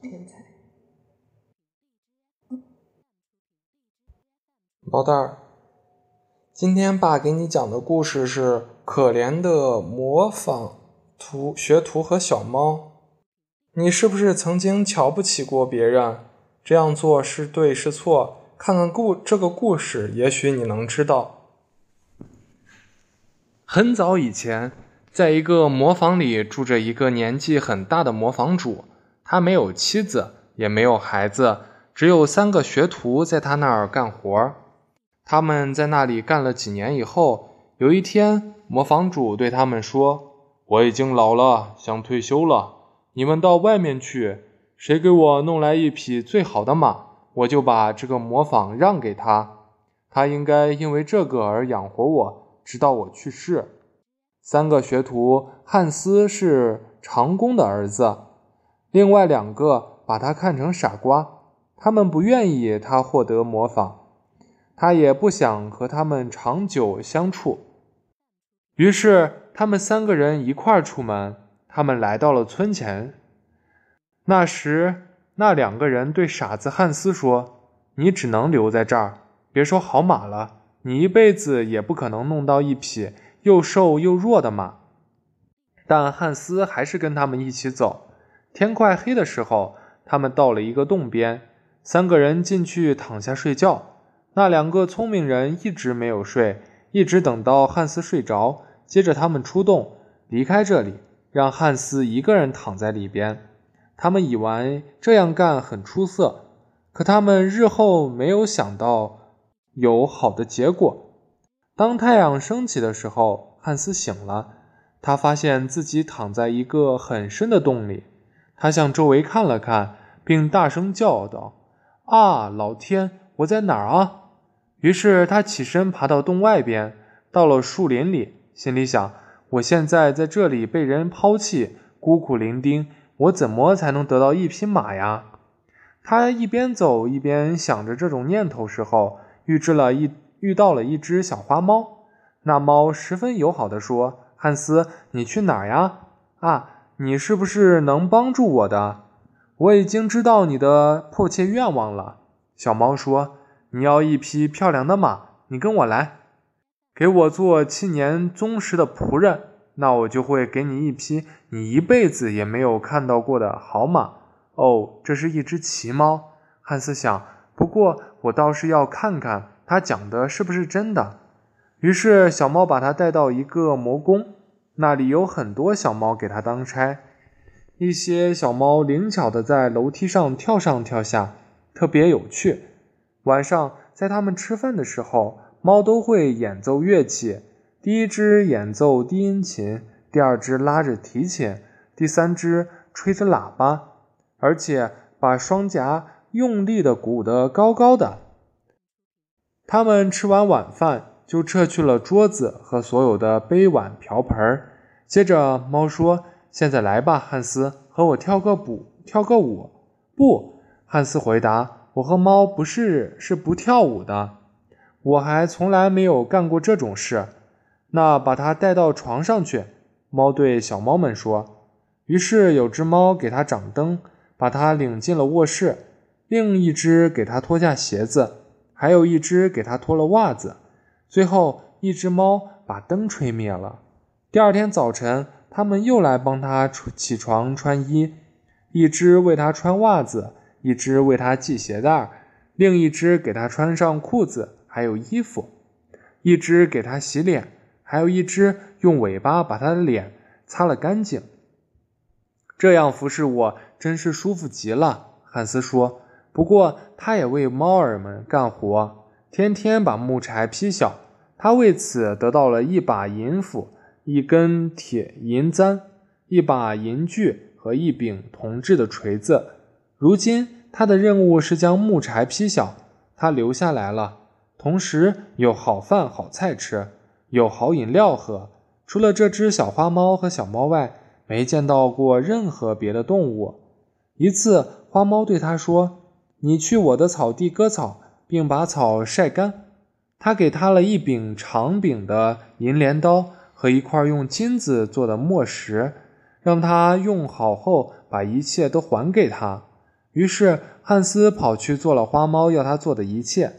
天才。毛蛋儿，今天爸给你讲的故事是《可怜的模仿图学徒和小猫》。你是不是曾经瞧不起过别人？这样做是对是错？看看故这个故事，也许你能知道。很早以前，在一个磨坊里住着一个年纪很大的磨坊主，他没有妻子，也没有孩子，只有三个学徒在他那儿干活。他们在那里干了几年以后，有一天，磨坊主对他们说：“我已经老了，想退休了，你们到外面去，谁给我弄来一匹最好的马，我就把这个磨坊让给他。他应该因为这个而养活我。”直到我去世，三个学徒汉斯是长工的儿子，另外两个把他看成傻瓜，他们不愿意他获得模仿，他也不想和他们长久相处。于是他们三个人一块儿出门，他们来到了村前。那时，那两个人对傻子汉斯说：“你只能留在这儿，别说好马了。”你一辈子也不可能弄到一匹又瘦又弱的马，但汉斯还是跟他们一起走。天快黑的时候，他们到了一个洞边，三个人进去躺下睡觉。那两个聪明人一直没有睡，一直等到汉斯睡着，接着他们出洞离开这里，让汉斯一个人躺在里边。他们以为这样干很出色，可他们日后没有想到。有好的结果。当太阳升起的时候，汉斯醒了，他发现自己躺在一个很深的洞里。他向周围看了看，并大声叫道：“啊，老天，我在哪儿啊？”于是他起身爬到洞外边，到了树林里，心里想：“我现在在这里被人抛弃，孤苦伶仃，我怎么才能得到一匹马呀？”他一边走一边想着这种念头时候。遇至了一遇到了一只小花猫，那猫十分友好的说：“汉斯，你去哪儿呀？啊，你是不是能帮助我的？我已经知道你的迫切愿望了。”小猫说：“你要一匹漂亮的马，你跟我来，给我做七年忠实的仆人，那我就会给你一匹你一辈子也没有看到过的好马。”哦，这是一只奇猫，汉斯想。不过，我倒是要看看他讲的是不是真的。于是，小猫把它带到一个魔宫，那里有很多小猫给它当差。一些小猫灵巧的在楼梯上跳上跳下，特别有趣。晚上，在它们吃饭的时候，猫都会演奏乐器。第一只演奏低音琴，第二只拉着提琴，第三只吹着喇叭，而且把双颊。用力的鼓得高高的。他们吃完晚饭，就撤去了桌子和所有的杯碗瓢盆。接着，猫说：“现在来吧，汉斯，和我跳个舞，跳个舞。”不，汉斯回答：“我和猫不是是不跳舞的，我还从来没有干过这种事。”那把它带到床上去。猫对小猫们说。于是，有只猫给它掌灯，把它领进了卧室。另一只给它脱下鞋子，还有一只给它脱了袜子。最后一只猫把灯吹灭了。第二天早晨，他们又来帮他起床穿衣。一只为他穿袜子，一只为他系鞋带，另一只给他穿上裤子还有衣服。一只给他洗脸，还有一只用尾巴把他的脸擦了干净。这样服侍我真是舒服极了，汉斯说。不过，他也为猫儿们干活，天天把木柴劈小。他为此得到了一把银斧、一根铁银簪、一把银锯和一柄铜制的锤子。如今，他的任务是将木柴劈小。他留下来了，同时有好饭好菜吃，有好饮料喝。除了这只小花猫和小猫外，没见到过任何别的动物。一次，花猫对他说。你去我的草地割草，并把草晒干。他给他了一柄长柄的银镰刀和一块用金子做的磨石，让他用好后把一切都还给他。于是汉斯跑去做了花猫要他做的一切。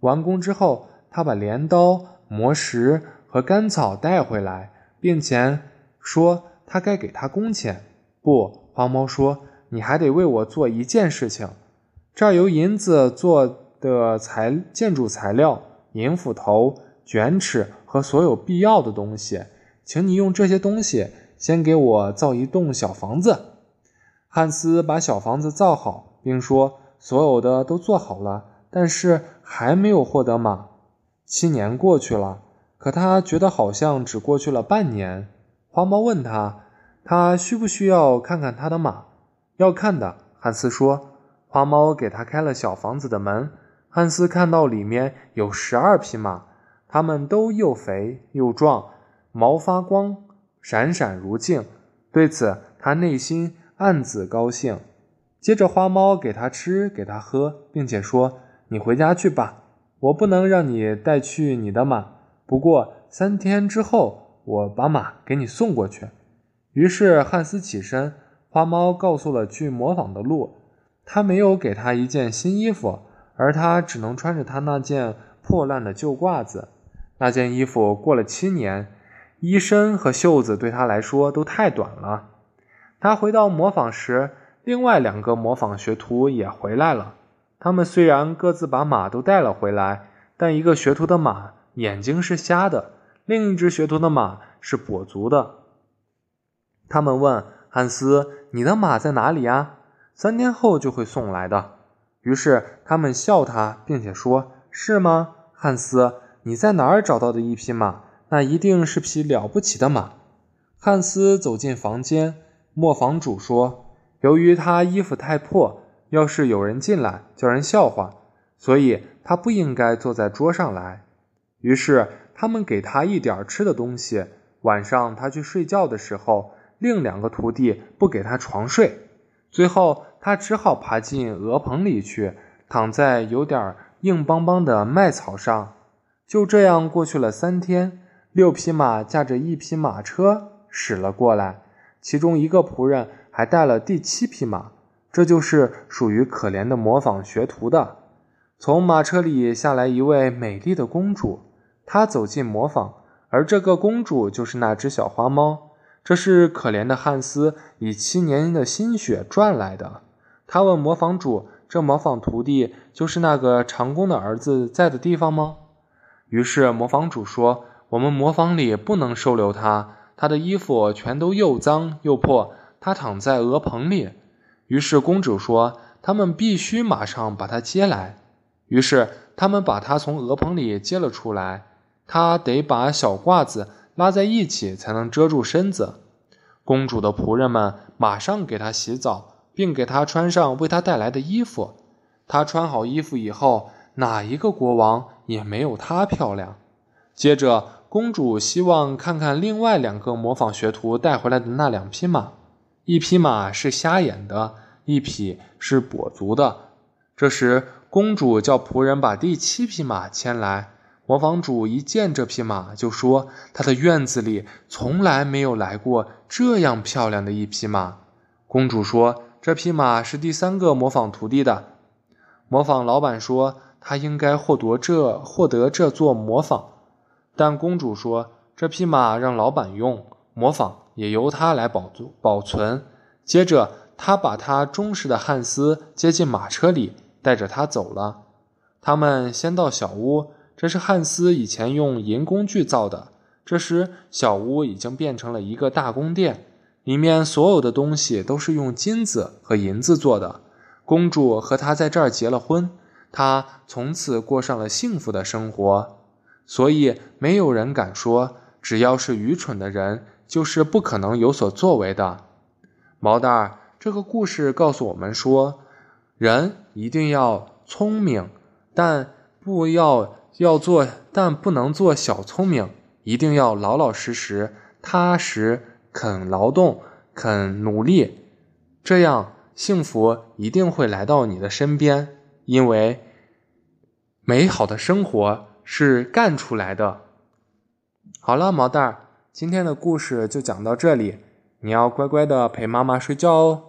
完工之后，他把镰刀、磨石和干草带回来，并且说他该给他工钱。不，花猫说：“你还得为我做一件事情。这儿有银子做的材建筑材料、银斧头、卷尺和所有必要的东西，请你用这些东西先给我造一栋小房子。”汉斯把小房子造好，并说：“所有的都做好了，但是还没有获得马。七年过去了，可他觉得好像只过去了半年。”花猫问他：“他需不需要看看他的马？”“要看的。”汉斯说。花猫给他开了小房子的门。汉斯看到里面有十二匹马，它们都又肥又壮，毛发光，闪闪如镜。对此，他内心。暗自高兴，接着花猫给他吃，给他喝，并且说：“你回家去吧，我不能让你带去你的马。不过三天之后，我把马给你送过去。”于是汉斯起身，花猫告诉了去模仿的路。他没有给他一件新衣服，而他只能穿着他那件破烂的旧褂子。那件衣服过了七年，衣身和袖子对他来说都太短了。他回到模仿时，另外两个模仿学徒也回来了。他们虽然各自把马都带了回来，但一个学徒的马眼睛是瞎的，另一只学徒的马是跛足的。他们问汉斯：“你的马在哪里呀？”三天后就会送来的。于是他们笑他，并且说：“是吗，汉斯？你在哪儿找到的一匹马？那一定是匹了不起的马。”汉斯走进房间。磨坊主说：“由于他衣服太破，要是有人进来，叫人笑话，所以他不应该坐在桌上来。于是他们给他一点吃的东西。晚上他去睡觉的时候，另两个徒弟不给他床睡，最后他只好爬进鹅棚里去，躺在有点硬邦邦的麦草上。就这样过去了三天，六匹马驾着一匹马车驶了过来。”其中一个仆人还带了第七匹马，这就是属于可怜的模仿学徒的。从马车里下来一位美丽的公主，她走进模仿，而这个公主就是那只小花猫。这是可怜的汉斯以七年的心血赚来的。他问模仿主：“这模仿徒弟就是那个长工的儿子在的地方吗？”于是模仿主说：“我们模仿里不能收留他。”他的衣服全都又脏又破，他躺在鹅棚里。于是公主说：“他们必须马上把他接来。”于是他们把他从鹅棚里接了出来。他得把小褂子拉在一起，才能遮住身子。公主的仆人们马上给他洗澡，并给他穿上为他带来的衣服。他穿好衣服以后，哪一个国王也没有他漂亮。接着。公主希望看看另外两个模仿学徒带回来的那两匹马，一匹马是瞎眼的，一匹是跛足的。这时，公主叫仆人把第七匹马牵来。模仿主一见这匹马，就说：“他的院子里从来没有来过这样漂亮的一匹马。”公主说：“这匹马是第三个模仿徒弟的。”模仿老板说：“他应该获得这获得这座模仿。”但公主说：“这匹马让老板用，模仿也由他来保保存。”接着，他把他忠实的汉斯接进马车里，带着他走了。他们先到小屋，这是汉斯以前用银工具造的。这时，小屋已经变成了一个大宫殿，里面所有的东西都是用金子和银子做的。公主和他在这儿结了婚，他从此过上了幸福的生活。所以，没有人敢说，只要是愚蠢的人，就是不可能有所作为的。毛蛋儿，这个故事告诉我们说，人一定要聪明，但不要要做，但不能做小聪明，一定要老老实实、踏实，肯劳动，肯努力，这样幸福一定会来到你的身边。因为美好的生活。是干出来的。好了，毛蛋儿，今天的故事就讲到这里，你要乖乖的陪妈妈睡觉哦。